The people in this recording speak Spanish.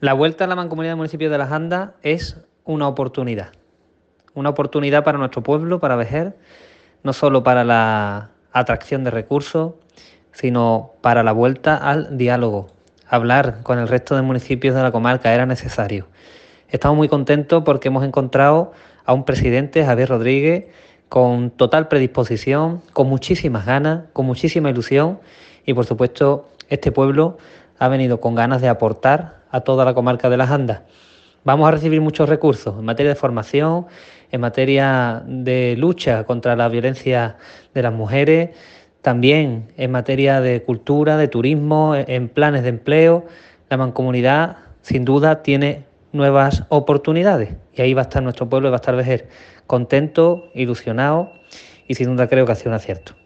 La vuelta a la mancomunidad del municipio de Las Andas es una oportunidad. Una oportunidad para nuestro pueblo, para Vejer, no solo para la atracción de recursos, sino para la vuelta al diálogo. Hablar con el resto de municipios de la comarca era necesario. Estamos muy contentos porque hemos encontrado a un presidente, Javier Rodríguez, con total predisposición, con muchísimas ganas, con muchísima ilusión y por supuesto este pueblo ha venido con ganas de aportar a toda la comarca de las Andas. Vamos a recibir muchos recursos en materia de formación, en materia de lucha contra la violencia de las mujeres, también en materia de cultura, de turismo, en planes de empleo. La mancomunidad sin duda tiene nuevas oportunidades y ahí va a estar nuestro pueblo y va a estar Vejer contento, ilusionado y sin duda creo que ha sido un acierto.